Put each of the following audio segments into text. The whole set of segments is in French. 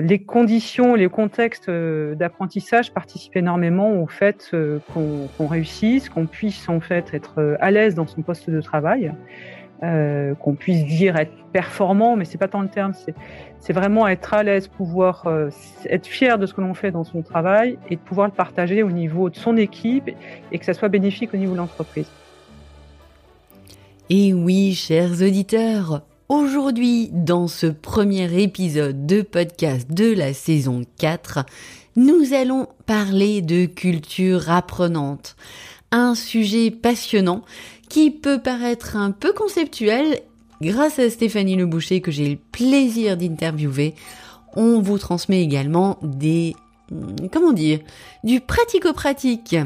Les conditions, les contextes d'apprentissage participent énormément au fait qu'on réussisse, qu'on puisse en fait être à l'aise dans son poste de travail. Euh, qu'on puisse dire être performant, mais c'est pas tant le terme, c'est vraiment être à l'aise, pouvoir euh, être fier de ce que l'on fait dans son travail et de pouvoir le partager au niveau de son équipe et que ça soit bénéfique au niveau de l'entreprise. Et oui, chers auditeurs, aujourd'hui, dans ce premier épisode de podcast de la saison 4, nous allons parler de culture apprenante. Un sujet passionnant qui peut paraître un peu conceptuel, grâce à Stéphanie Le Boucher que j'ai le plaisir d'interviewer, on vous transmet également des... Hmm, comment dire Du pratico-pratique.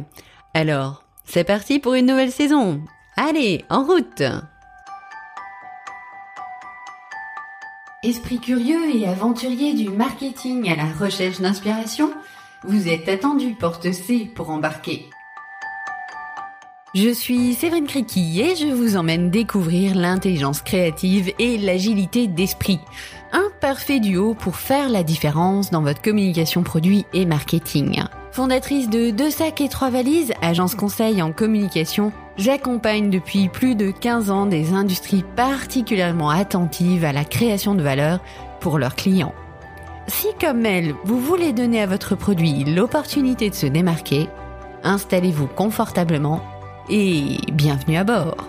Alors, c'est parti pour une nouvelle saison. Allez, en route Esprit curieux et aventurier du marketing à la recherche d'inspiration, vous êtes attendu porte C pour embarquer. Je suis Séverine Criqui et je vous emmène découvrir l'intelligence créative et l'agilité d'esprit. Un parfait duo pour faire la différence dans votre communication produit et marketing. Fondatrice de Deux sacs et trois valises, agence conseil en communication, j'accompagne depuis plus de 15 ans des industries particulièrement attentives à la création de valeur pour leurs clients. Si comme elle, vous voulez donner à votre produit l'opportunité de se démarquer, installez-vous confortablement et bienvenue à bord.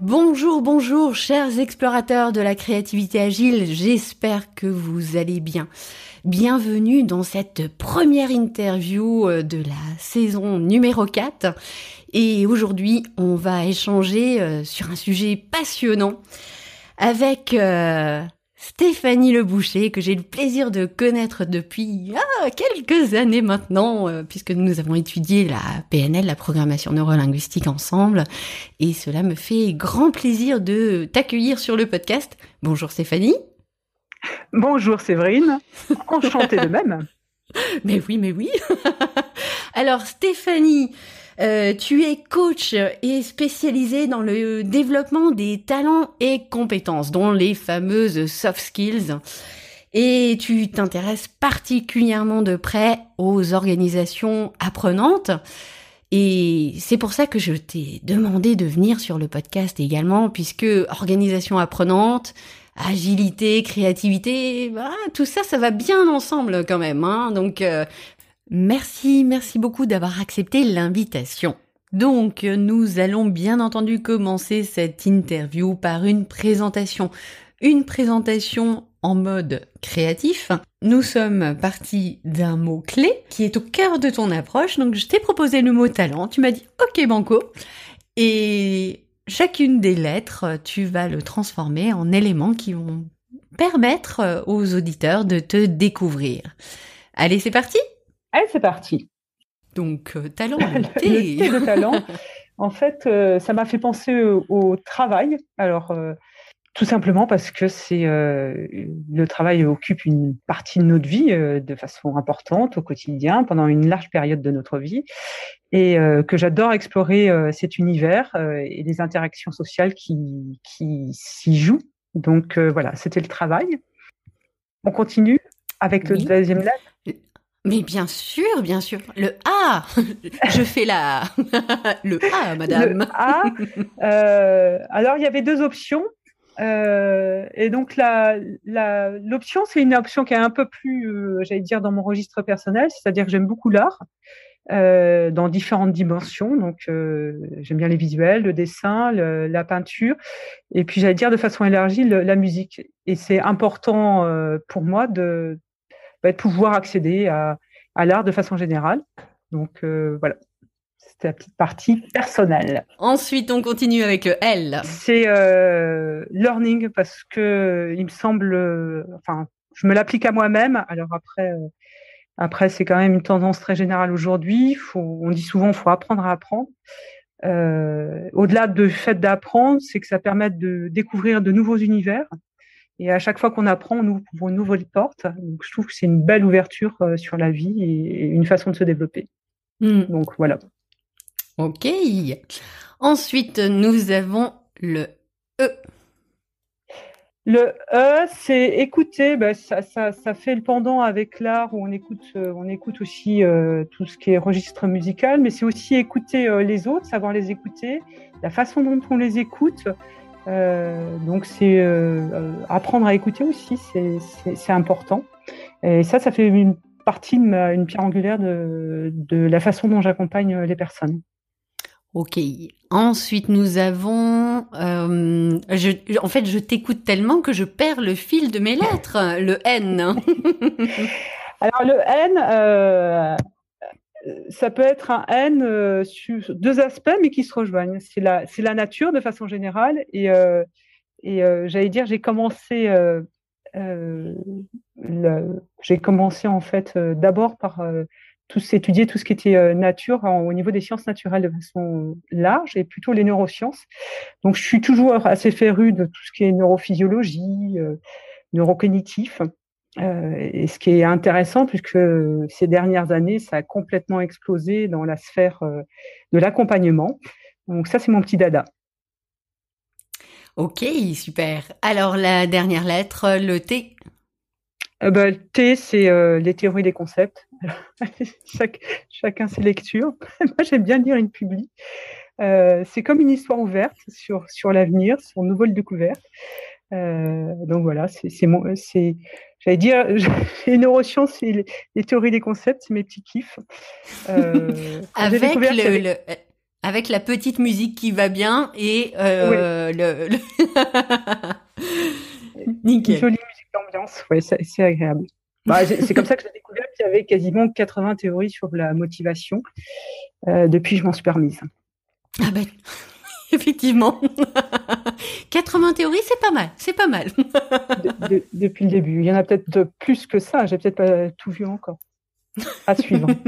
Bonjour, bonjour, chers explorateurs de la créativité agile, j'espère que vous allez bien. Bienvenue dans cette première interview euh, de la saison numéro 4. Et aujourd'hui, on va échanger euh, sur un sujet passionnant avec euh, Stéphanie Le Boucher, que j'ai le plaisir de connaître depuis ah, quelques années maintenant, euh, puisque nous avons étudié la PNL, la programmation neurolinguistique ensemble, et cela me fait grand plaisir de t'accueillir sur le podcast. Bonjour Stéphanie. Bonjour Séverine, enchantée de même. Mais oui, mais oui. Alors Stéphanie, euh, tu es coach et spécialisé dans le développement des talents et compétences, dont les fameuses soft skills. Et tu t'intéresses particulièrement de près aux organisations apprenantes. Et c'est pour ça que je t'ai demandé de venir sur le podcast également, puisque organisation apprenante, agilité, créativité, bah, tout ça, ça va bien ensemble quand même. Hein Donc, euh, Merci, merci beaucoup d'avoir accepté l'invitation. Donc, nous allons bien entendu commencer cette interview par une présentation. Une présentation en mode créatif. Nous sommes partis d'un mot clé qui est au cœur de ton approche. Donc, je t'ai proposé le mot talent. Tu m'as dit OK, banco. Et chacune des lettres, tu vas le transformer en éléments qui vont permettre aux auditeurs de te découvrir. Allez, c'est parti Allez, c'est parti. Donc, euh, talent, le talent. En fait, euh, ça m'a fait penser au, travail. Alors, euh, tout simplement parce que c'est le travail occupe une partie de notre vie de façon importante au quotidien pendant une large période de notre vie et que j'adore explorer cet univers et les interactions sociales qui, qui s'y jouent. Donc voilà, c'était le travail. On continue avec le deuxième lettre. Mais bien sûr, bien sûr. Le A, je fais la le A, madame. Le A. Euh, alors il y avait deux options. Euh, et donc la, l'option, c'est une option qui est un peu plus, euh, j'allais dire, dans mon registre personnel, c'est-à-dire que j'aime beaucoup l'art dans différentes dimensions. Donc j'aime bien les visuels, le dessin, la peinture, et puis j'allais dire de façon élargie la musique. Et c'est important pour moi de va pouvoir accéder à, l'art de façon générale. Donc euh, voilà, c'était la petite partie personnelle. Ensuite, on continue avec le L. C'est euh, learning parce que il me semble, enfin, je me l'applique à moi-même. Alors après, euh, après c'est quand même une tendance très générale aujourd'hui. On dit souvent, faut apprendre à apprendre. Au-delà du fait d'apprendre, c'est que ça permet de découvrir de nouveaux univers et à chaque fois qu'on apprend, on ouvre une nouvelle porte. Donc, je trouve que c'est une belle ouverture euh, sur la vie et une façon de se développer. Hmm. Donc, voilà. Ok. Ensuite, nous avons le E. Le E, c'est écouter. Ben, ça, ça, ça, fait le pendant avec l'art où on écoute, euh, on écoute aussi euh, tout ce qui est registre musical, mais c'est aussi écouter euh, les autres, savoir les écouter, la façon dont on les écoute. Donc c'est apprendre à écouter aussi, c'est important. Et ça, ça fait une partie une pierre angulaire de, de la façon dont j'accompagne les personnes. Ok. Ensuite, nous avons. Euh, je, en fait, je t'écoute tellement que je perds le fil de mes lettres. Le N. Alors le N, euh, ça peut être un N euh, sur deux aspects, mais qui se rejoignent. C'est la, c'est la nature de façon générale. Et, et j'allais dire, j'ai commencé. j'ai commencé en fait d'abord par tous étudier tout ce qui était euh, nature au niveau des sciences naturelles de façon large et plutôt les neurosciences. Donc je suis toujours assez férue de tout ce qui est neurophysiologie, euh, neurocognitif. Euh, et ce qui est intéressant, puisque ces dernières années, ça a complètement explosé dans la sphère de l'accompagnement. Donc ça, c'est mon petit dada. Ok, super. Alors la dernière lettre, le T. Euh, bah, le T, c'est les théories des concepts. chacun ses lectures. Moi, j'aime bien lire une publi. Euh, c'est comme une histoire ouverte sur, sur l'avenir, sur une nouvelle découverte. Euh, donc voilà, c'est, c'est, j'allais dire, les neurosciences et les, théories des concepts, c'est mes petits kiffs. Euh, avec, le, avec la petite musique qui va bien et euh, le, le... Nickel. Une jolie musique d'ambiance, ouais, c'est agréable. Bah, c'est comme ça que j'ai découvert qu'il y avait quasiment 80 théories sur la motivation. Euh, depuis, je m'en suis permise. Ah ben, effectivement. 80 théories, c'est pas mal, c'est pas mal. depuis le début. Il y en a peut-être plus que ça, j'ai peut-être pas tout vu encore. À suivre.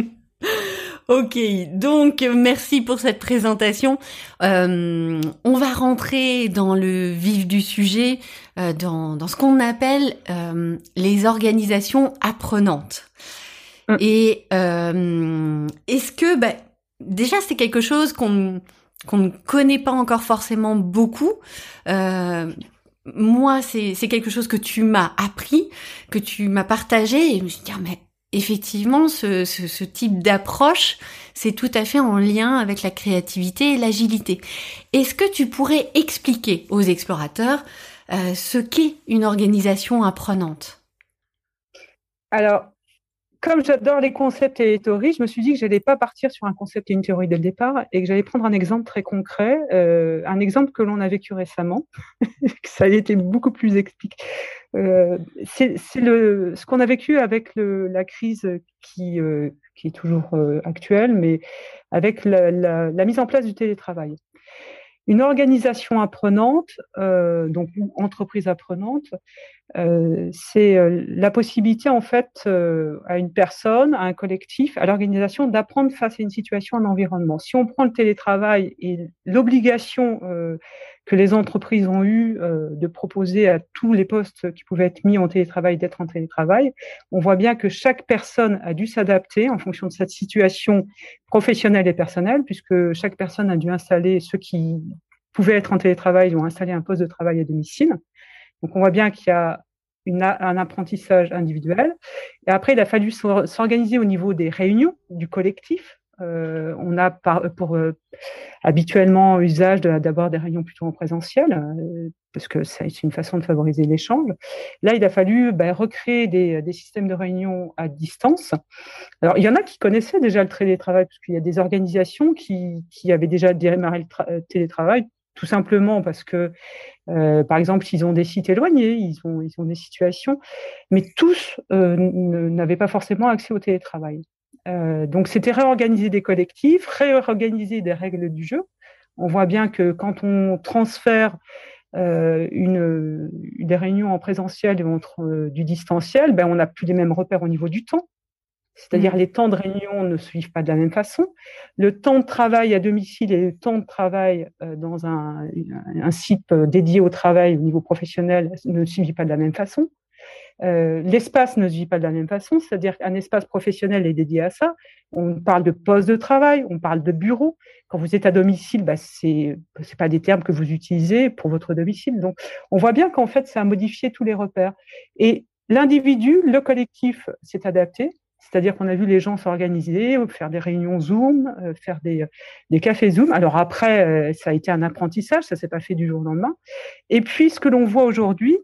Ok, donc merci pour cette présentation. Euh, on va rentrer dans le vif du sujet, euh, dans, dans, ce qu'on appelle euh, les organisations apprenantes. Hum. Et est-ce que, bah, déjà, c'est quelque chose qu'on qu'on ne connaît pas encore forcément beaucoup. moi, c'est quelque chose que tu m'as appris, que tu m'as partagé, et je me suis dit, ah, mais effectivement, ce, ce, type d'approche, c'est tout à fait en lien avec la créativité et l'agilité. Est-ce que tu pourrais expliquer aux explorateurs euh, ce qu'est une organisation apprenante? Alors, comme j'adore les concepts et les théories, je me suis dit que je n'allais pas partir sur un concept et une théorie dès le départ et que j'allais prendre un exemple très concret, euh, un exemple que l'on a vécu récemment. ça a été beaucoup plus expliqué. Euh, c'est ce qu'on a vécu avec la crise qui, euh, est toujours euh, actuelle, mais avec la, mise en place du télétravail. Une organisation apprenante, euh, donc une entreprise apprenante, euh, c'est euh, la possibilité en fait euh, à une personne, à un collectif, à l'organisation d'apprendre face à une situation, un environnement. Si on prend le télétravail et l'obligation que les entreprises ont eu de proposer à tous les postes qui pouvaient être mis en télétravail d'être en télétravail, on voit bien que chaque personne a dû s'adapter en fonction de cette situation professionnelle et personnelle, puisque chaque personne a dû installer ceux qui pouvaient être en télétravail ont installé un poste de travail à domicile. Donc on voit bien qu'il y a une, un apprentissage individuel. Et après, il a fallu s'organiser au niveau des réunions, du collectif. Euh, on a pour euh, habituellement usage d'abord des réunions plutôt en présentiel, euh, parce que c'est une façon de favoriser l'échange. Là, il a fallu ben, recréer des, systèmes de réunion à distance. Alors, il y en a qui connaissaient déjà le télétravail, parce qu'il y a des organisations qui, avaient déjà démarré le télétravail tout simplement parce que, par exemple, ils ont des sites éloignés, ils ont, des situations, mais tous n'avaient pas forcément accès au télétravail. Euh, donc, c'était réorganiser des collectifs, réorganiser des règles du jeu. On voit bien que quand on transfère euh, une, des réunions en présentiel et entre du distanciel, ben, on n'a plus les mêmes repères au niveau du temps. C'est-à-dire mmh. les temps de réunion ne suivent pas de la même façon. Le temps de travail à domicile et le temps de travail euh, dans un, un, site euh, dédié au travail au niveau professionnel ne suivent pas de la même façon. Euh, l'espace ne se vit pas de la même façon, c'est-à-dire qu'un espace professionnel est dédié à ça. On parle de poste de travail, on parle de bureau. Quand vous êtes à domicile, bah, c'est c'est pas des termes que vous utilisez pour votre domicile. Donc, on voit bien qu'en fait, ça a modifié tous les repères. Et l'individu, le collectif s'est adapté. C'est-à-dire qu'on a vu les gens s'organiser, faire des réunions Zoom, euh, faire des, des cafés Zoom. Alors après, euh, ça a été un apprentissage, ça s'est pas fait du jour au lendemain. Et puis, ce que l'on voit aujourd'hui,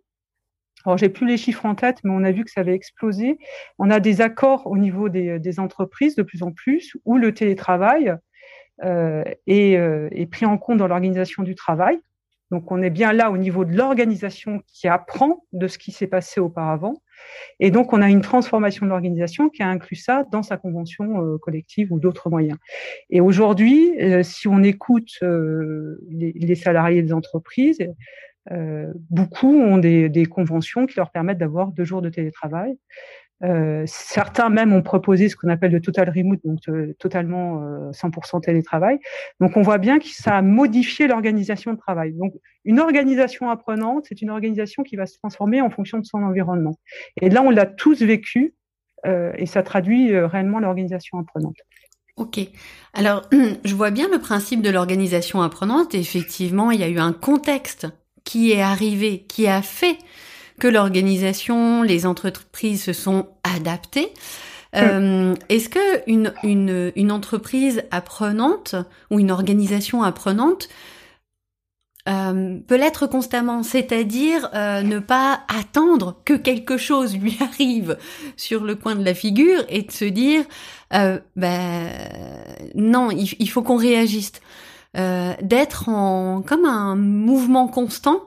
alors, j'ai plus les chiffres en tête, mais on a vu que ça avait explosé. On a des accords au niveau des, entreprises de plus en plus où le télétravail euh, est, euh, est, pris en compte dans l'organisation du travail. Donc, on est bien là au niveau de l'organisation qui apprend de ce qui s'est passé auparavant. Et donc, on a une transformation de l'organisation qui a inclus ça dans sa convention euh, collective ou d'autres moyens. Et aujourd'hui, si on écoute les, salariés des entreprises, beaucoup ont des, des, conventions qui leur permettent d'avoir deux jours de télétravail. Euh, certains même ont proposé ce qu'on appelle le total remote, donc euh, totalement 100% télétravail. Donc on voit bien que ça a modifié l'organisation de travail. Donc une organisation apprenante, c'est une organisation qui va se transformer en fonction de son environnement. Et là, on l'a tous vécu et ça traduit réellement l'organisation apprenante. Ok. Alors, je vois bien le principe de l'organisation apprenante. effectivement, il y a eu un contexte qui est arrivé, qui a fait que l'organisation, les entreprises se sont adaptées. Euh, Est-ce que une, une, une, entreprise apprenante ou une organisation apprenante euh, peut l'être constamment, c'est-à-dire euh, ne pas attendre que quelque chose lui arrive sur le coin de la figure et de se dire euh, ben non, il, il faut qu'on réagisse. Euh, d'être en comme un mouvement constant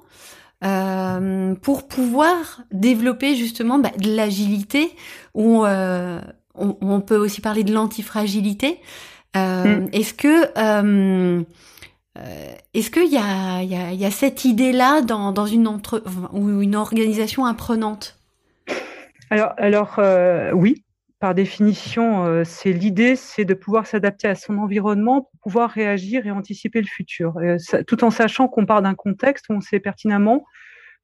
euh, pour pouvoir développer justement bah, de l'agilité ou euh, on, on, peut aussi parler de l'antifragilité. Mm. Est-ce que euh, est-ce qu'il y a, y, a, y a cette idée-là dans, dans une entre ou une organisation apprenante? Alors, alors oui, par définition, euh, c'est l'idée, c'est de pouvoir s'adapter à son environnement pour pouvoir réagir et anticiper le futur, tout en sachant qu'on part d'un contexte où on sait pertinemment,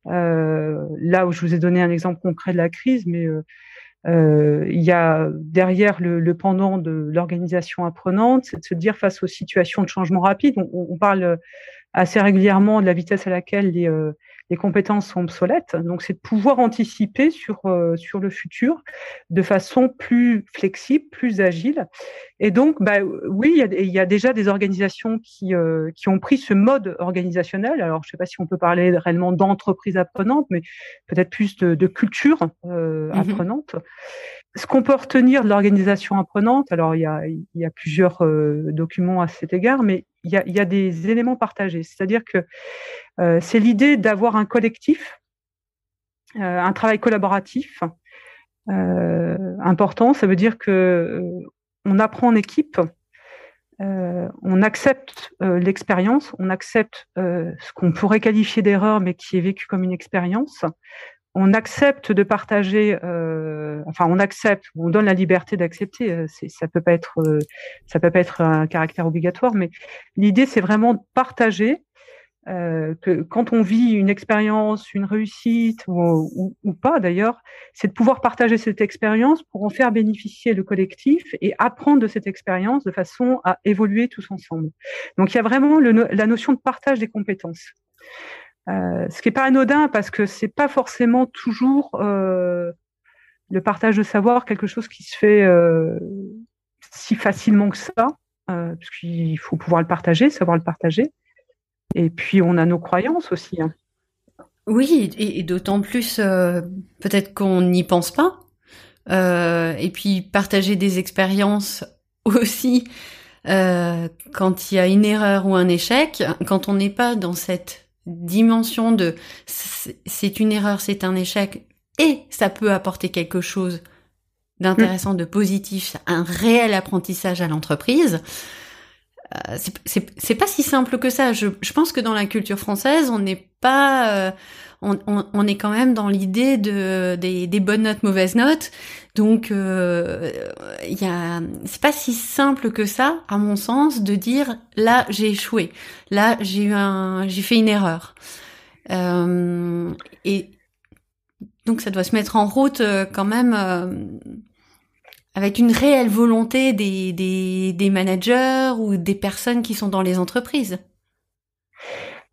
euh, là où je vous ai donné un exemple concret de la crise, mais euh, il y a derrière le, pendant de l'organisation apprenante, c'est de se dire face aux situations de changement rapide, on, parle assez régulièrement de la vitesse à laquelle les les compétences sont obsolètes. Donc, c'est de pouvoir anticiper sur, euh, sur le futur de façon plus flexible, plus agile. Et donc, bah, oui, il y, a, il y a déjà des organisations qui, euh, qui ont pris ce mode organisationnel. Alors, je ne sais pas si on peut parler réellement d'entreprise apprenante, mais peut-être plus de, de culture euh, mm-hmm. apprenante. Ce qu'on peut retenir de l'organisation apprenante, alors il y a, il y a plusieurs euh, documents à cet égard, mais il y a, des éléments partagés. C'est-à-dire que euh, c'est l'idée d'avoir un collectif, euh, un travail collaboratif euh, important. Ça veut dire que on apprend en équipe, on accepte l'expérience, on accepte ce qu'on pourrait qualifier d'erreur, mais qui est vécu comme une expérience on accepte de partager, euh, enfin on accepte, on donne la liberté d'accepter. Ça peut pas être, ça peut pas être un caractère obligatoire, mais l'idée c'est vraiment de partager euh, que quand on vit une expérience, une réussite ou, pas d'ailleurs, c'est de pouvoir partager cette expérience pour en faire bénéficier le collectif et apprendre de cette expérience de façon à évoluer tous ensemble. Donc il y a vraiment la notion de partage des compétences. Euh, ce qui n'est pas anodin parce que c'est pas forcément toujours euh, le partage de savoir quelque chose qui se fait euh, si facilement que ça, euh, puisqu'il faut pouvoir le partager, savoir le partager. Et puis, on a nos croyances aussi. Hein. Oui, et, d'autant plus, peut-être qu'on n'y pense pas. Et puis, partager des expériences aussi quand il y a une erreur ou un échec, quand on n'est pas dans cette dimension de c'est une erreur, c'est un échec, et ça peut apporter quelque chose d'intéressant, de positif, un réel apprentissage à l'entreprise. Euh, c'est pas si simple que ça. Je, je, pense que dans la culture française, on n'est pas, euh, on, on, on, est quand même dans l'idée de des, des, bonnes notes, mauvaises notes. Donc, euh, y a, c'est pas si simple que ça, à mon sens, de dire là j'ai échoué, là j'ai eu un, j'ai fait une erreur. et Donc ça doit se mettre en route quand même avec une réelle volonté des, des, des, managers ou des personnes qui sont dans les entreprises.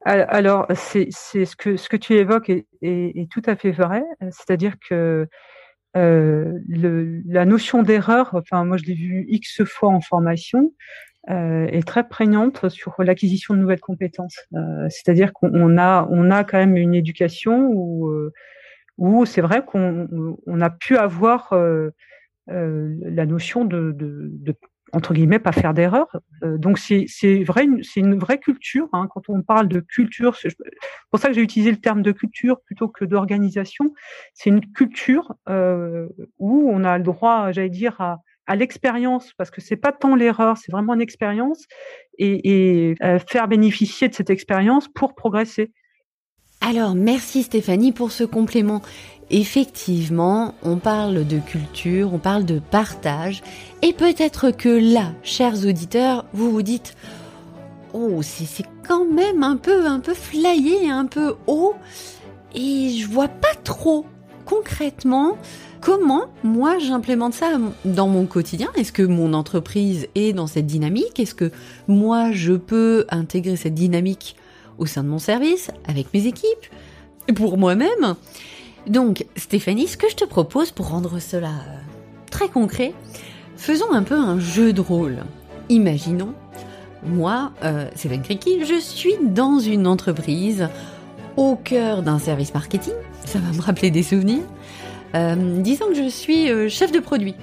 Alors, c'est ce que, ce que tu évoques est, tout à fait vrai. C'est-à-dire que euh, la notion d'erreur, enfin moi je l'ai vu x fois en formation, euh, est très prégnante sur l'acquisition de nouvelles compétences. Euh, C'est-à-dire qu'on a, on a quand même une éducation où, euh, c'est vrai qu'on on a pu avoir euh, euh, la notion de, entre guillemets pas faire d'erreur. Euh, donc c'est vrai, c'est une vraie culture. Hein, quand on parle de culture, c'est pour ça que j'ai utilisé le terme de culture plutôt que d'organisation. C'est une culture euh, où on a le droit, j'allais dire, à, à l'expérience, parce que c'est pas tant l'erreur, c'est vraiment une expérience, et, et euh, faire bénéficier de cette expérience pour progresser. Alors, merci Stéphanie pour ce complément. Effectivement, on parle de culture, on parle de partage, et peut-être que là, chers auditeurs, vous vous dites Oh, c'est quand même un peu, un peu flyé, un peu haut, et je vois pas trop concrètement comment moi j'implémente ça dans mon quotidien. Est-ce que mon entreprise est dans cette dynamique? Est-ce que moi je peux intégrer cette dynamique au sein de mon service, avec mes équipes, pour moi-même? Donc, Stéphanie, ce que je te propose pour rendre cela euh, très concret, faisons un peu un jeu de rôle. Imaginons, moi, euh, Kriki, je suis dans une entreprise au cœur d'un service marketing. Ça va me rappeler des souvenirs. Euh, disons que je suis euh, chef de produit.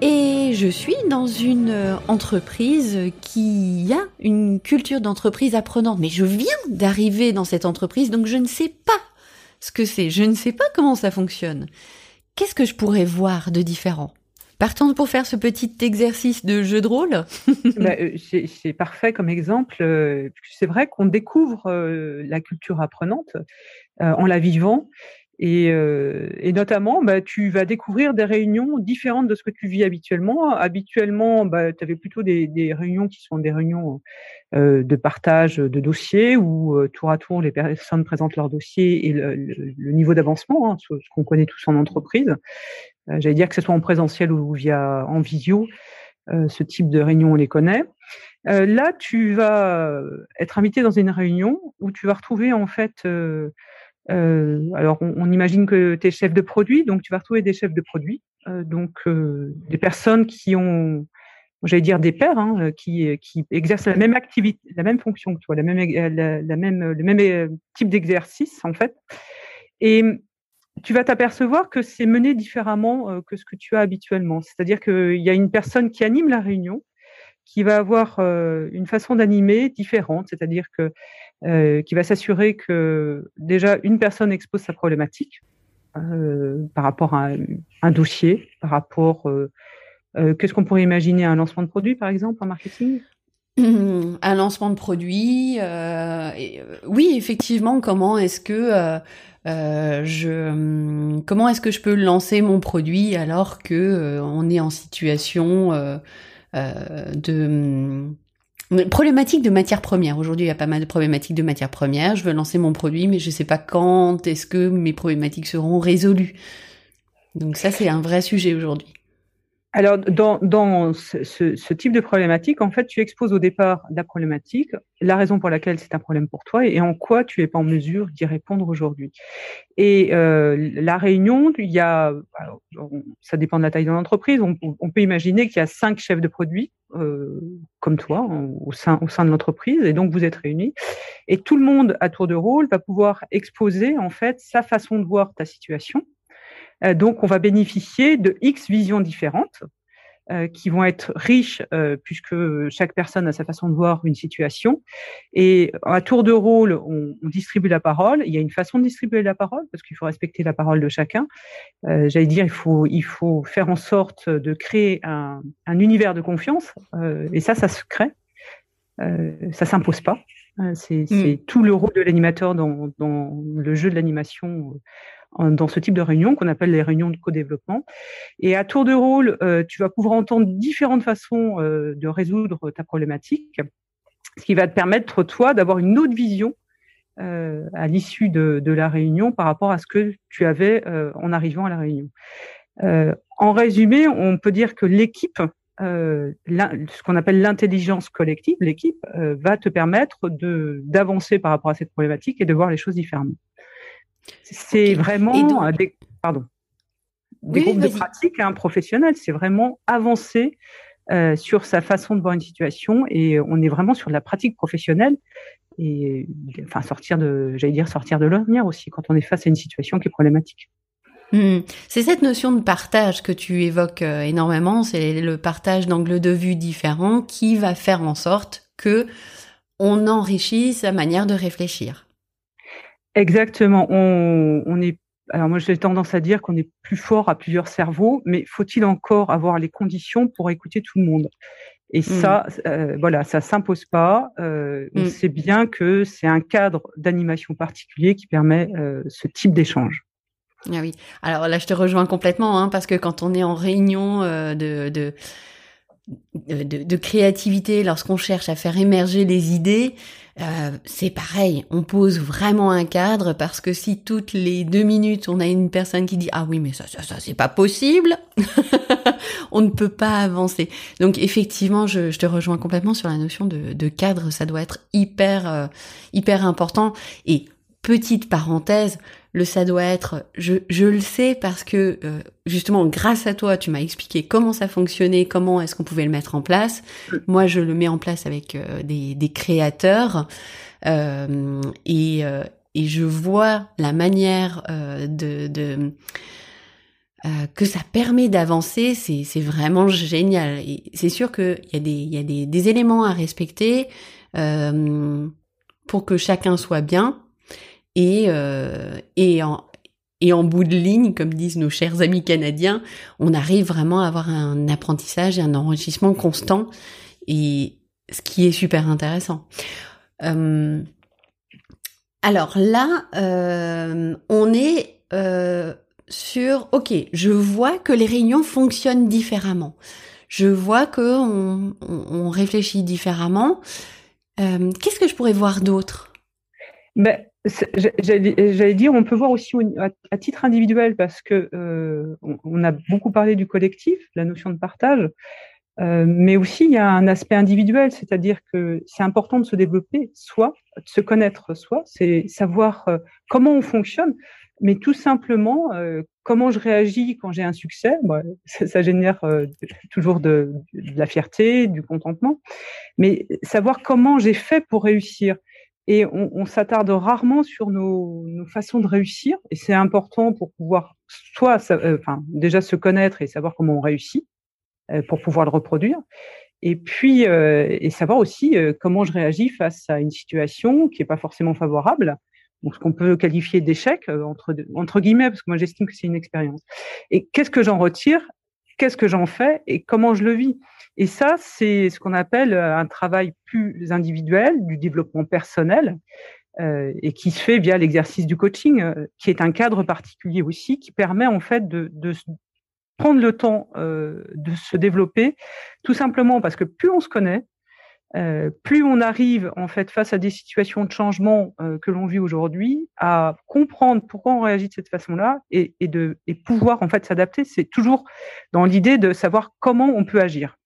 Et je suis dans une entreprise qui a une culture d'entreprise apprenante. Mais je viens d'arriver dans cette entreprise, donc je ne sais pas ce que c'est. Je ne sais pas comment ça fonctionne. Qu'est-ce que je pourrais voir de différent? Partons pour faire ce petit exercice de jeu de rôle. bah, euh, c'est parfait comme exemple. Euh, c'est vrai qu'on découvre euh, la culture apprenante en la vivant et, euh, et, notamment, bah, tu vas découvrir des réunions différentes de ce que tu vis habituellement. Habituellement, bah, tu avais plutôt des, des, réunions qui sont des réunions euh, de partage de dossiers où euh, tour à tour les personnes présentent leurs dossiers et le, le, niveau d'avancement, hein, ce, qu'on connaît tous en entreprise. Euh, j'allais dire que ce soit en présentiel ou via en visio, euh, ce type de réunion on les connaît. là, tu vas être invité dans une réunion où tu vas retrouver en fait euh, alors, on, imagine que tu es chef de produit, donc tu vas retrouver des chefs de produit, euh, donc euh, des personnes qui ont, j'allais dire des pairs, hein, qui, qui exercent la même activité, la même fonction que toi, la même, la, même, le même type d'exercice en fait. Et tu vas t'apercevoir que c'est mené différemment que ce que tu as habituellement. C'est-à-dire qu'il y a une personne qui anime la réunion, qui va avoir une façon d'animer différente, c'est-à-dire que euh, qui va s'assurer que déjà une personne expose sa problématique euh, par rapport à un, dossier, par rapport euh, euh, qu'est-ce qu'on pourrait imaginer un lancement de produit par exemple en marketing? Un lancement de produit, euh, oui, effectivement. Comment est-ce que euh, je, comment est-ce que je peux lancer mon produit alors que on est en situation de Problématique de matières premières. Aujourd'hui, il y a pas mal de problématiques de matières premières. Je veux lancer mon produit, mais je ne sais pas quand est-ce que mes problématiques seront résolues. Donc ça, c'est un vrai sujet aujourd'hui. Alors, dans, dans ce, ce, type de problématique, en fait, tu exposes au départ la problématique, la raison pour laquelle c'est un problème pour toi et en quoi tu es pas en mesure d'y répondre aujourd'hui. Et euh, la réunion, il y a, ça dépend de la taille de l'entreprise, on, peut imaginer qu'il y a cinq chefs de produits euh, comme toi au sein, au sein de l'entreprise, et donc vous êtes réunis. Et tout le monde, à tour de rôle, va pouvoir exposer en fait sa façon de voir ta situation donc, on va bénéficier de X visions différentes euh, qui vont être riches euh, puisque chaque personne a sa façon de voir une situation. Et à tour de rôle, on, distribue la parole. Il y a une façon de distribuer la parole parce qu'il faut respecter la parole de chacun. J'allais dire, il faut, il faut faire en sorte de créer un, univers de confiance. et ça, ça se crée. Euh, ça s'impose pas. C'est mm. tout le rôle de l'animateur dans, dans, le jeu de l'animation dans ce type de réunion qu'on appelle les réunions de co-développement. Et à tour de rôle, euh, tu vas pouvoir entendre différentes façons euh, de résoudre ta problématique, ce qui va te permettre, toi, d'avoir une autre vision à l'issue de, la réunion par rapport à ce que tu avais en arrivant à la réunion. en résumé, on peut dire que l'équipe euh, ce qu'on appelle l'intelligence collective, l'équipe, euh, va te permettre de d'avancer par rapport à cette problématique et de voir les choses différemment. C'est vraiment des, pardon, des groupes de pratique hein, professionnels. C'est vraiment avancer euh, sur sa façon de voir une situation et on est vraiment sur de la pratique professionnelle et enfin sortir de, j'allais dire sortir de l'ornière aussi quand on est face à une situation qui est problématique. Hmm. C'est cette notion de partage que tu évoques euh, énormément, c'est le partage d'angles de vue différents qui va faire en sorte que on enrichit sa manière de réfléchir. Exactement. On, est. Alors moi, j'ai tendance à dire qu'on est plus fort à plusieurs cerveaux, mais faut-il encore avoir les conditions pour écouter tout le monde? Et hmm. ça, euh, voilà, ça s'impose pas. Euh, On hmm. sait bien que c'est un cadre d'animation particulier qui permet ce type d'échange. Ah oui. Alors là, je te rejoins complètement, hein, parce que quand on est en réunion euh, de, de, de, créativité, lorsqu'on cherche à faire émerger les idées, euh, c'est pareil. On pose vraiment un cadre parce que si toutes les deux minutes on a une personne qui dit ah oui mais ça ça, ça c'est pas possible, on ne peut pas avancer. Donc effectivement, je, te rejoins complètement sur la notion de, de cadre. Ça doit être hyper euh, hyper important et petite parenthèse, le ça doit être, je, je le sais parce que euh, justement grâce à toi, tu m'as expliqué comment ça fonctionnait, comment est-ce qu'on pouvait le mettre en place. Moi, je le mets en place avec euh, des, des, créateurs euh, et, et je vois la manière de, de que ça permet d'avancer, c'est, vraiment génial. C'est sûr qu'il y a des, y a des, des éléments à respecter pour que chacun soit bien et, euh, et, en, et en bout de ligne, comme disent nos chers amis canadiens, on arrive vraiment à avoir un apprentissage et un enrichissement constant, et ce qui est super intéressant. Euh, alors là, euh, on est sur, ok, je vois que les réunions fonctionnent différemment. Je vois que on, réfléchit différemment. Qu'est-ce que je pourrais voir d'autre? Ben, J'allais dire, on peut voir aussi à, titre individuel parce que euh, on, a beaucoup parlé du collectif, la notion de partage, euh, mais aussi il y a un aspect individuel, c'est-à-dire que c'est important de se développer soi, de se connaître soi, c'est savoir euh, comment on fonctionne, mais tout simplement comment je réagis quand j'ai un succès. ça, génère toujours de, de, la fierté, du contentement, mais savoir comment j'ai fait pour réussir et on, s'attarde rarement sur nos, façons de réussir. Et c'est important pour pouvoir soit, euh, enfin, déjà se connaître et savoir comment on réussit euh, pour pouvoir le reproduire. Et puis, euh, et savoir aussi comment je réagis face à une situation qui n'est pas forcément favorable, donc ce qu'on peut qualifier d'échec entre entre guillemets, parce que moi j'estime que c'est une expérience. Et qu'est-ce que j'en retire? Qu'est-ce que j'en fais et comment je le vis. Et ça, c'est ce qu'on appelle euh, un travail plus individuel, du développement personnel, euh, et qui se fait via l'exercice du coaching, euh, qui est un cadre particulier aussi, qui permet en fait de, prendre le temps de se développer, tout simplement parce que plus on se connaît, euh, plus on arrive en fait face à des situations de changement que l'on vit aujourd'hui à comprendre pourquoi on réagit de cette façon-là et, et, de et pouvoir en fait s'adapter. C'est toujours dans l'idée de savoir comment on peut agir.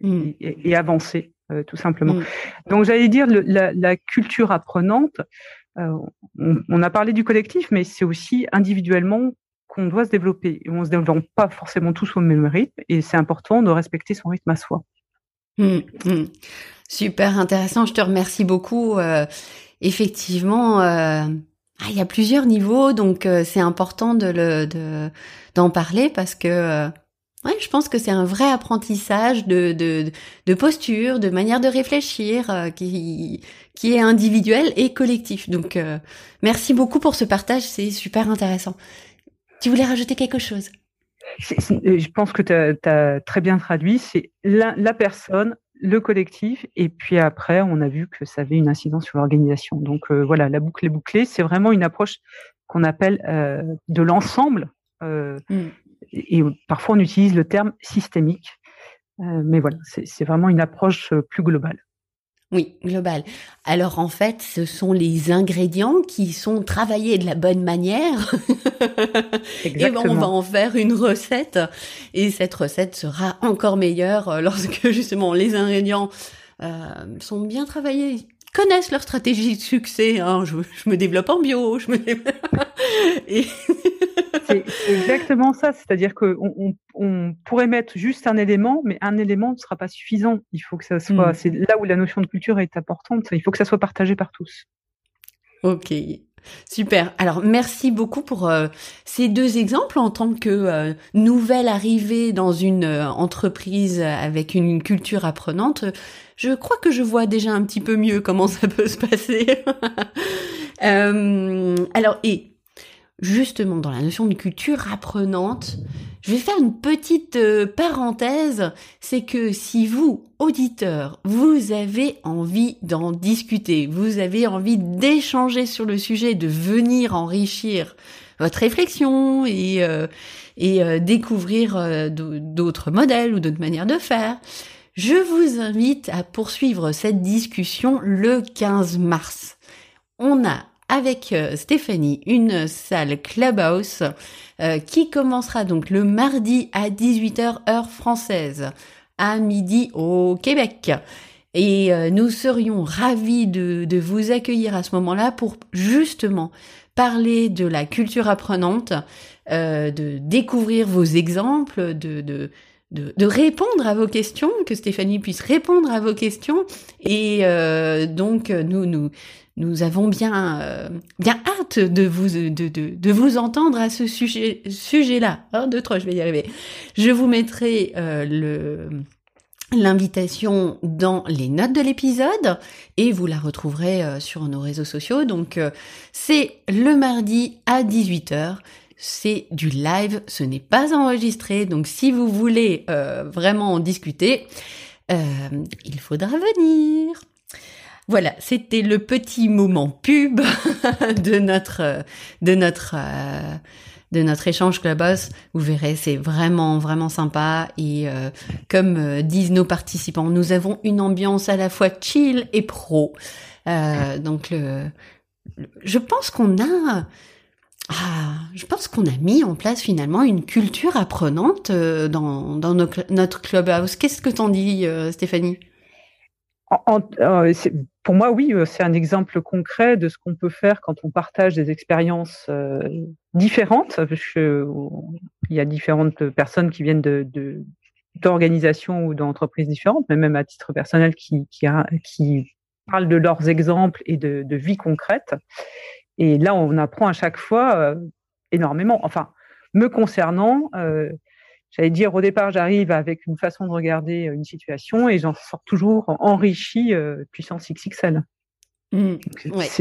Mm. et, avancer, euh, tout simplement. Mm. Donc j'allais dire la, culture apprenante. Euh, on, a parlé du collectif, mais c'est aussi individuellement qu'on doit se développer. Et on se développe pas forcément tous au même rythme, et c'est important de respecter son rythme à soi. Mm, Super intéressant. Je te remercie beaucoup. Euh, effectivement. Ah, il y a plusieurs niveaux, donc c'est important de d'en parler parce que Ouais, je pense que c'est un vrai apprentissage de, de, de, posture, de manière de réfléchir euh, qui, qui est individuel et collectif. Donc, euh, merci beaucoup pour ce partage, c'est super intéressant. Tu voulais rajouter quelque chose? Je pense que tu as, très bien traduit. C'est la, la, personne, le collectif, et puis après, on a vu que ça avait une incidence sur l'organisation. Donc euh, voilà, la boucle est bouclée. C'est vraiment une approche qu'on appelle de l'ensemble. Euh, mm et parfois on utilise le terme systémique, euh, mais voilà, c'est vraiment une approche euh, plus globale. Oui, global. Alors en fait, ce sont les ingrédients qui sont travaillés de la bonne manière. et ben, on va en faire une recette. Et cette recette sera encore meilleure euh, lorsque justement les ingrédients euh, sont bien travaillés connaissent leur stratégie de succès. Hein. Je, me développe en bio, je me et c'est exactement ça. C'est-à-dire qu'on on, pourrait mettre juste un élément, mais un élément ne sera pas suffisant. Il faut que ça soit. Hmm. C'est là où la notion de culture est importante. Il faut que ça soit partagé par tous. Ok. Super. Alors merci beaucoup pour euh, ces deux exemples en tant que euh, nouvelle arrivée dans une euh, entreprise avec une culture apprenante. Je crois que je vois déjà un petit peu mieux comment ça peut se passer. alors et justement dans la notion de culture apprenante, je vais faire une petite euh, parenthèse, c'est que si vous, auditeurs, vous avez envie d'en discuter, vous avez envie d'échanger sur le sujet, de venir enrichir votre réflexion et, euh, et euh, découvrir d'autres modèles ou d'autres manières de faire, je vous invite à poursuivre cette discussion le 15 mars. On a avec euh, Stéphanie une salle Clubhouse euh, qui commencera donc le mardi à 18h heure française, à midi au Québec. Et euh, nous serions ravis de, vous accueillir à ce moment-là pour justement parler de la culture apprenante, de découvrir vos exemples, de, de, de, répondre à vos questions, que Stéphanie puisse répondre à vos questions. Et donc nous nous nous avons bien, euh, bien hâte de vous, de, de, de, vous entendre à ce sujet, sujet-là. Un, deux, trois, je vais y arriver. Je vous mettrai euh, le, l'invitation dans les notes de l'épisode et vous la retrouverez euh, sur nos réseaux sociaux. Donc, c'est le mardi à 18h. C'est du live, ce n'est pas enregistré. Donc, si vous voulez vraiment en discuter, il faudra venir. Voilà, c'était le petit moment pub de notre de notre euh, de notre échange Clubhouse. Vous verrez, c'est vraiment vraiment sympa et euh, comme euh, disent nos participants, nous avons une ambiance à la fois chill et pro. donc je pense qu'on a ah, je pense qu'on a mis en place finalement une culture apprenante dans, dans notre clubhouse. Qu'est-ce que t'en dis, Stéphanie? Pour moi, oui, euh, c'est un exemple concret de ce qu'on peut faire quand on partage des expériences euh, différentes. Il y a différentes personnes qui viennent d'organisations ou d'entreprises différentes, mais même à titre personnel, qui, qui, parlent de leurs exemples et de, de, vie concrète. Et là, on apprend à chaque fois euh, énormément. Enfin, me concernant, j'allais dire, au départ, j'arrive avec une façon de regarder euh, une situation et j'en sors toujours enrichi euh, puissance XXL. Mmh,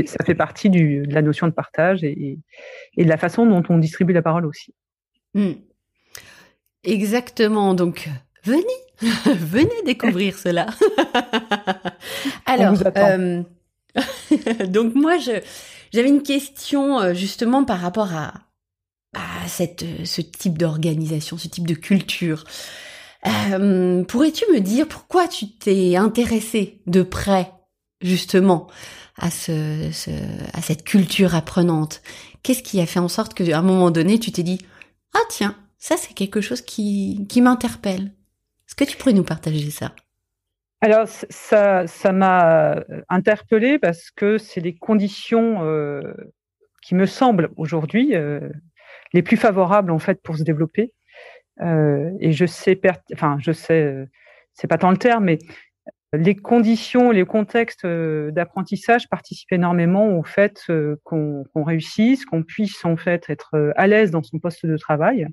ça fait partie du, de la notion de partage et, et, de la façon dont on distribue la parole aussi. Mmh. Exactement. Donc, venez, venez découvrir cela. Alors, euh, donc moi, j'avais une question justement par rapport à, à cette, ce type d'organisation, ce type de culture. Euh, pourrais-tu me dire pourquoi tu t'es intéressé de près justement à ce, ce, à cette culture apprenante? Qu'est-ce qui a fait en sorte qu'à un moment donné tu t'es dit ah tiens ça c'est quelque chose qui, m'interpelle Est-ce que tu pourrais nous partager ça? Alors ça m'a interpellé parce que c'est les conditions euh, qui me semblent aujourd'hui euh, les plus favorables en fait pour se développer. Euh, et je sais, enfin je sais, euh, c'est pas tant le terme, mais les conditions, les contextes euh, d'apprentissage participent énormément au fait qu'on réussisse, qu'on puisse en fait être à l'aise dans son poste de travail,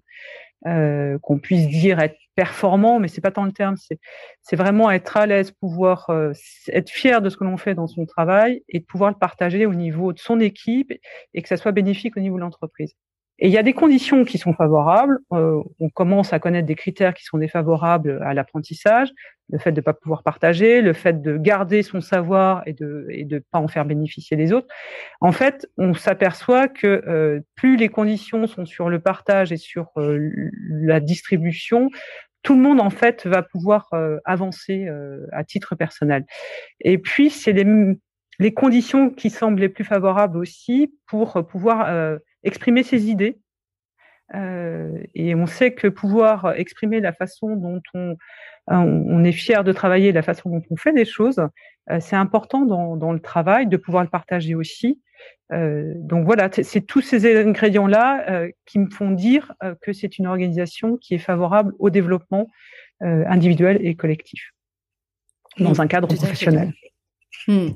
qu'on puisse dire être performant, mais c'est pas tant le terme, c'est vraiment être à l'aise, pouvoir être fier de ce que l'on fait dans son travail et de pouvoir le partager au niveau de son équipe et que ça soit bénéfique au niveau de l'entreprise. Et il y a des conditions qui sont favorables. Euh, on commence à connaître des critères qui sont défavorables à l'apprentissage, le fait de ne pas pouvoir partager, le fait de garder son savoir et de et de pas en faire bénéficier les autres. En fait, on s'aperçoit que euh, plus les conditions sont sur le partage et sur euh, la distribution, tout le monde en fait va pouvoir avancer à titre personnel. Et puis c'est les, les conditions qui semblent les plus favorables aussi pour pouvoir exprimer ses idées. et on sait que pouvoir exprimer la façon dont on, on est fier de travailler, la façon dont on fait des choses, c'est important dans, dans, le travail de pouvoir le partager aussi. Euh, donc voilà, c'est tous ces ingrédients-là euh, qui me font dire euh, que c'est une organisation qui est favorable au développement individuel et collectif dans mmh, un cadre professionnel. Mmh.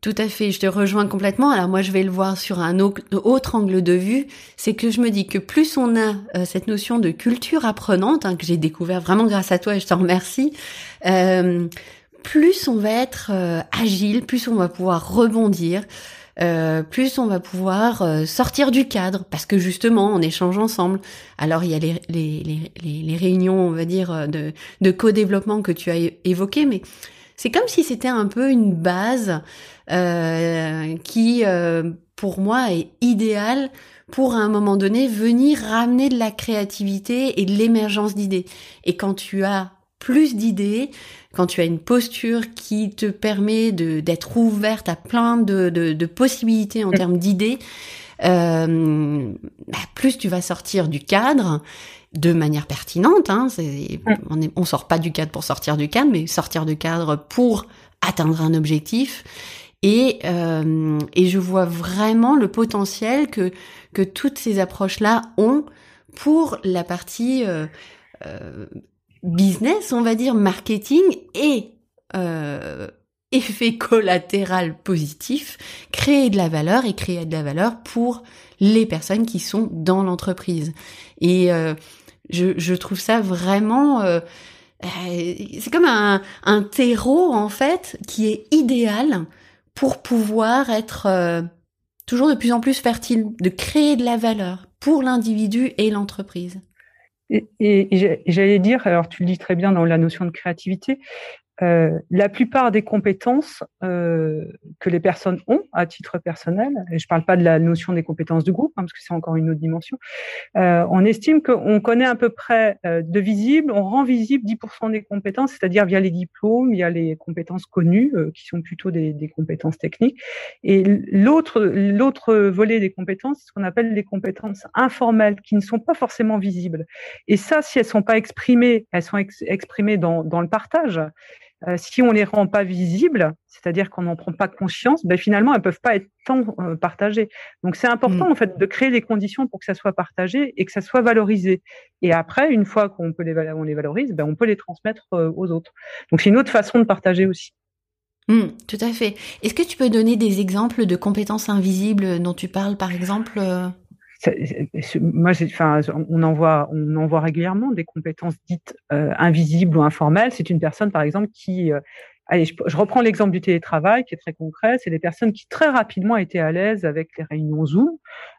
Tout à fait, je te rejoins complètement. Alors moi, je vais le voir sur un autre angle de vue, c'est que je me dis que plus on a cette notion de culture apprenante, hein, que j'ai découvert vraiment grâce à toi et je t'en remercie, plus on va être agile, plus on va pouvoir rebondir, euh, plus on va pouvoir euh, sortir du cadre, parce que justement, on échange ensemble. Alors, il y a les, les, réunions, on va dire, euh, de, de co-développement que tu as évoquées, mais c'est comme si c'était un peu une base euh, qui, pour moi, est idéale pour à un moment donné venir ramener de la créativité et de l'émergence d'idées. Et quand tu as plus d'idées, quand tu as une posture qui te permet de d'être ouverte à plein de, de, de possibilités en mm. termes d'idées, euh, bah, plus tu vas sortir du cadre de manière pertinente. Hein, mm. on, on sort pas du cadre pour sortir du cadre, mais sortir du cadre pour atteindre un objectif. Et, euh, et je vois vraiment le potentiel que, que toutes ces approches-là ont pour la partie euh, euh, business, on va dire, marketing et euh, effet collatéral positif, créer de la valeur et créer de la valeur pour les personnes qui sont dans l'entreprise. Et euh, je, trouve ça vraiment... Euh, euh, c'est comme un, terreau, en fait, qui est idéal pour pouvoir être euh, toujours de plus en plus fertile, de créer de la valeur pour l'individu et l'entreprise. Et, j'allais dire, alors tu le dis très bien dans la notion de créativité, euh, la plupart des compétences euh, que les personnes ont à titre personnel, et je ne parle pas de la notion des compétences du groupe, hein, parce que c'est encore une autre dimension, euh, on estime qu'on connaît à peu près de visible, on rend visible 10% des compétences, c'est-à-dire via les diplômes, via les compétences connues, qui sont plutôt des, compétences techniques. Et l'autre, l'autre volet des compétences, c'est ce qu'on appelle les compétences informelles, qui ne sont pas forcément visibles. Et ça, si elles sont pas exprimées, elles sont exprimées dans, dans le partage. Euh, si on les rend pas visibles, c'est-à-dire qu'on n'en prend pas conscience, ben finalement elles peuvent pas être tant euh, partagées. Donc c'est important mm. en fait de créer les conditions pour que ça soit partagé et que ça soit valorisé. Et après, une fois qu'on peut les, on les valorise, ben on peut les transmettre euh, aux autres. Donc c'est une autre façon de partager aussi. Mm, tout à fait. Est-ce que tu peux donner des exemples de compétences invisibles dont tu parles, par exemple moi, enfin, on en voit, on en voit régulièrement des compétences dites euh, invisibles ou informelles. C'est une personne, par exemple, qui euh, Allez, je, reprends l'exemple du télétravail qui est très concret. C'est des personnes qui très rapidement étaient à l'aise avec les réunions Zoom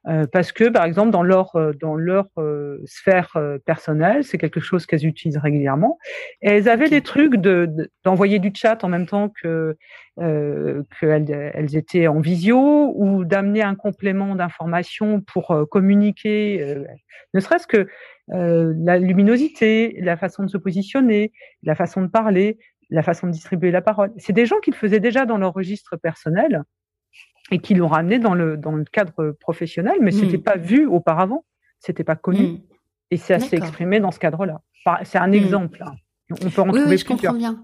euh, parce que, par exemple, dans leur euh, dans leur euh, sphère personnelle, c'est quelque chose qu'elles utilisent régulièrement. Et elles avaient des trucs de d'envoyer du chat en même temps que qu'elles elles étaient en visio ou d'amener un complément d'information pour communiquer, ne serait-ce que la luminosité, la façon de se positionner, la façon de parler la façon de distribuer la parole. C'est des gens qui le faisaient déjà dans leur registre personnel et qui l'ont ramené dans le, dans le cadre professionnel, mais ce n'était hmm. pas vu auparavant, c'était pas connu. Hmm. Et ça s'est exprimé dans ce cadre-là. C'est un hmm. exemple. Hein. On peut en oui, oui, je comprends bien.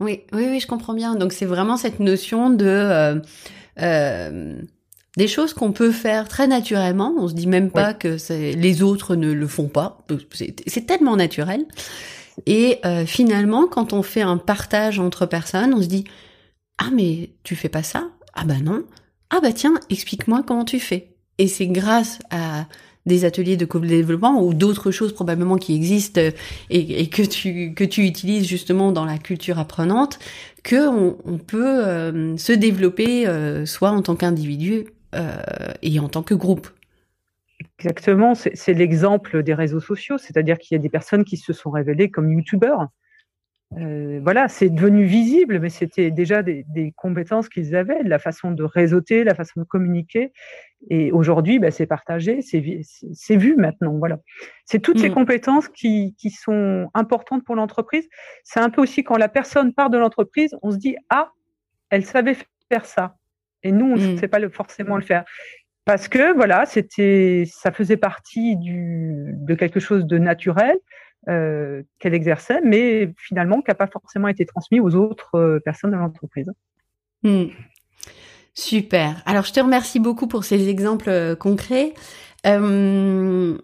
Oui, oui, oui, je comprends bien. Donc c'est vraiment cette notion de euh, euh, des choses qu'on peut faire très naturellement. On se dit même pas que les autres ne le font pas. C'est tellement naturel. Et euh, finalement, quand on fait un partage entre personnes, on se dit ah mais tu fais pas ça? Ah bah non. Ah bah tiens, explique-moi comment tu fais. Et c'est grâce à des ateliers de co-développement ou d'autres choses probablement qui existent et, que tu que tu utilises justement dans la culture apprenante que on, peut euh, se développer euh, soit en tant qu'individu et en tant que groupe. Exactement, c'est l'exemple des réseaux sociaux, c'est-à-dire qu'il y a des personnes qui se sont révélées comme youtubeurs euh, voilà, c'est devenu visible, mais c'était déjà des, compétences qu'ils avaient, la façon de réseauter, la façon de communiquer. Et aujourd'hui, bah, c'est partagé, c'est vu maintenant. Voilà, c'est toutes ces mm. compétences qui, sont importantes pour l'entreprise. C'est un peu aussi quand la personne part de l'entreprise, on se dit ah, elle savait faire ça, et nous on ne mm. sait pas forcément le faire. Parce que voilà, c'était, ça faisait partie de quelque chose de naturel. Euh, qu'elle exerçait, mais finalement qui n'a pas forcément été transmis aux autres euh, personnes de l'entreprise. Hmm. Super. Alors, je te remercie beaucoup pour ces exemples euh, concrets. on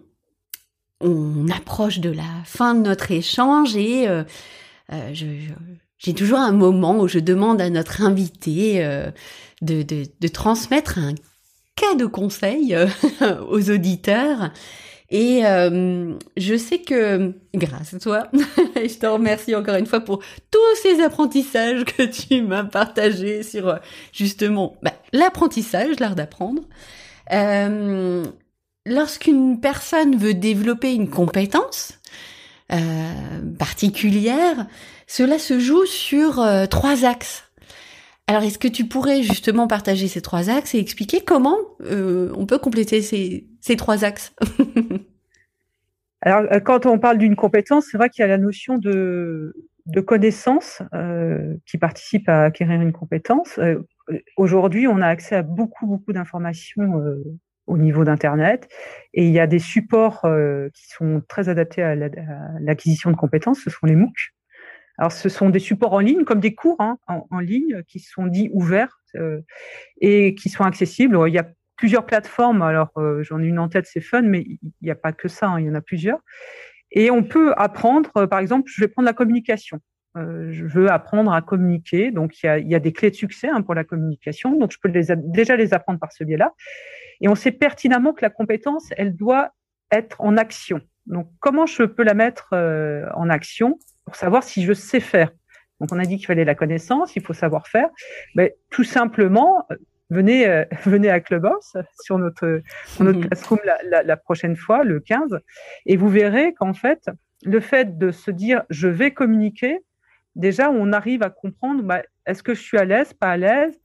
approche de la fin de notre échange et j'ai toujours un moment où je demande à notre invité de, de, transmettre un cas de conseil aux auditeurs. Et euh, je sais que grâce à toi, je te remercie encore une fois pour tous ces apprentissages que tu m'as partagés sur euh, justement bah, l'apprentissage, l'art d'apprendre. Euh, Lorsqu'une personne veut développer une compétence euh, particulière, cela se joue sur euh, trois axes. Alors, est-ce que tu pourrais justement partager ces trois axes et expliquer comment euh, on peut compléter ces, ces trois axes? Alors, euh, quand on parle d'une compétence, c'est vrai qu'il y a la notion de, de connaissance euh, qui participe à acquérir une compétence. Aujourd'hui, on a accès à beaucoup, beaucoup d'informations au niveau d'Internet et il y a des supports qui sont très adaptés à l'acquisition de compétences, ce sont les MOOC. Alors, ce sont des supports en ligne, comme des cours hein, en, ligne, qui sont dits ouverts euh, et qui sont accessibles. Il y a plusieurs plateformes. Alors, euh, j'en ai une en tête, c'est Fun, mais il n'y a pas que ça, hein, il y en a plusieurs. Et on peut apprendre, euh, par exemple, je vais prendre la communication. je veux apprendre à communiquer. Donc, il y a, des clés de succès hein, pour la communication. Donc, je peux déjà les apprendre par ce biais-là. Et on sait pertinemment que la compétence, elle doit être en action. Donc, comment je peux la mettre en action? Pour savoir si je sais faire. Donc on a dit qu'il fallait la connaissance, il faut savoir faire. Mais tout simplement, euh, venez, euh, venez à Clubhouse sur notre, notre mhm. classroom la, la, prochaine fois, le 15, et vous verrez qu'en fait, le fait de se dire je vais communiquer, déjà on arrive à comprendre bah, est-ce que je suis à l'aise, pas à l'aise?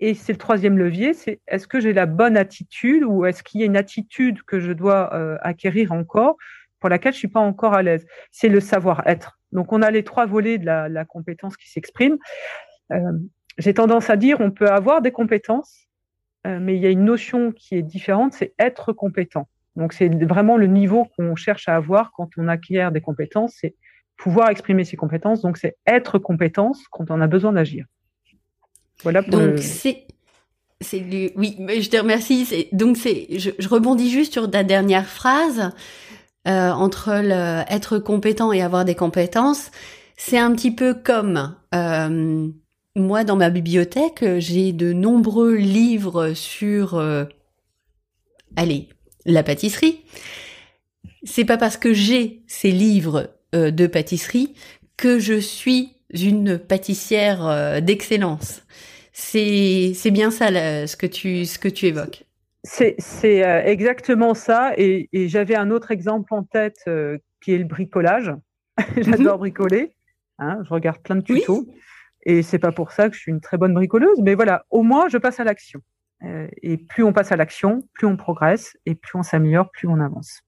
Et c'est le troisième levier, c'est est-ce que j'ai la bonne attitude ou est-ce qu'il y a une attitude que je dois euh, acquérir encore? Pour laquelle je suis pas encore à l'aise. C'est le savoir-être. Donc, on a les trois volets de la, compétence qui s'expriment. Euh, j'ai tendance à dire, on peut avoir des compétences, euh, mais il y a une notion qui est différente, c'est être compétent. Donc, c'est vraiment le niveau qu'on cherche à avoir quand on acquiert des compétences, c'est pouvoir exprimer ses compétences. Donc, c'est être compétence quand on a besoin d'agir. Voilà pour Donc, c'est c'est oui, je te remercie. Donc c'est, je, je, rebondis juste sur ta dernière phrase. Euh, entre le, être compétent et avoir des compétences, c'est un petit peu comme euh, moi dans ma bibliothèque, j'ai de nombreux livres sur, euh, allez, la pâtisserie. C'est pas parce que j'ai ces livres de pâtisserie que je suis une pâtissière d'excellence. C'est bien ça ce que tu ce que tu évoques. C'est euh, exactement ça. Et, j'avais un autre exemple en tête euh, qui est le bricolage. J'adore mhm. bricoler. Hein, je regarde plein de tutos. Et c'est pas pour ça que je suis une très bonne bricoleuse. Mais voilà, au moins, je passe à l'action. Euh, et plus on passe à l'action, plus on progresse. Et plus on s'améliore, plus on avance.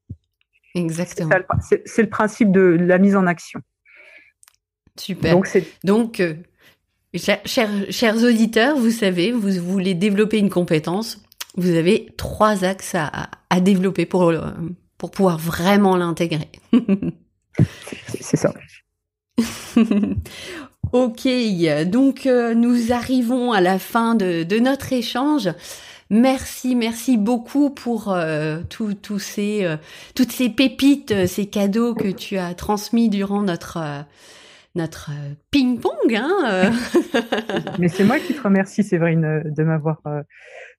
Exactement. C'est le principe de la mise en action. Super. Donc, Donc chers, chers auditeurs, vous savez, vous voulez développer une compétence, vous avez trois axes à, à développer pour, pour pouvoir vraiment l'intégrer. C'est ça. ok, donc euh, nous arrivons à la fin de, de, notre échange. Merci, merci beaucoup pour euh, tout, ces, euh, toutes ces pépites, ces cadeaux que tu as transmis durant notre notre ping-pong. Hein Mais c'est moi qui te remercie, Séverine, de m'avoir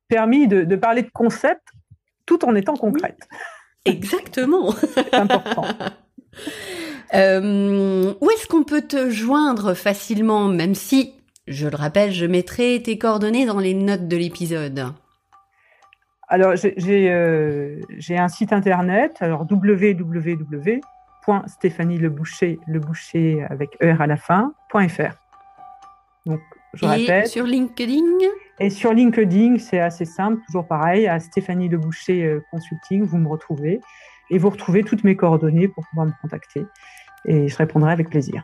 permis de, parler de concepts tout en étant concrète. Exactement. C'est important. Euh, où est-ce qu'on peut te joindre facilement, même si, je le rappelle, je mettrai tes coordonnées dans les notes de l'épisode? Alors, j'ai euh, un site internet, alors www Stéphanie Le Boucher, le boucher avec ER à la fin, .fr. Donc, je et sur LinkedIn Et sur LinkedIn, c'est assez simple, toujours pareil, à Stéphanie Le Boucher euh, Consulting, vous me retrouvez. Et vous retrouvez toutes mes coordonnées pour pouvoir me contacter. Et je répondrai avec plaisir.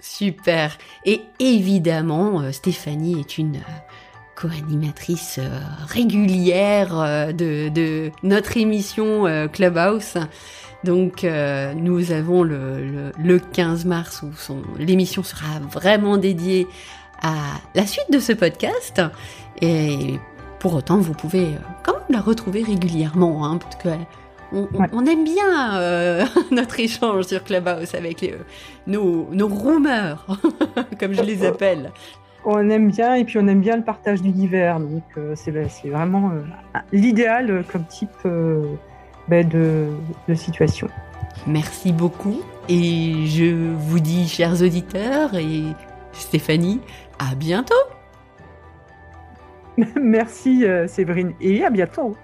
Super. Et évidemment, euh, Stéphanie est une euh, co-animatrice régulière de, notre émission Clubhouse. Donc euh, nous avons le, 15 mars où l'émission sera vraiment dédiée à la suite de ce podcast. Et pour autant, vous pouvez euh, quand même la retrouver régulièrement, hein, parce que on, aime bien euh, notre échange sur Clubhouse avec nos, nos roomers, comme je les appelle. On aime bien et puis on aime bien le partage d'univers, donc c'est vraiment l'idéal comme type ben, de, situation. Merci beaucoup et je vous dis, chers auditeurs et Stéphanie, à bientôt. Merci euh, Séverine et à bientôt.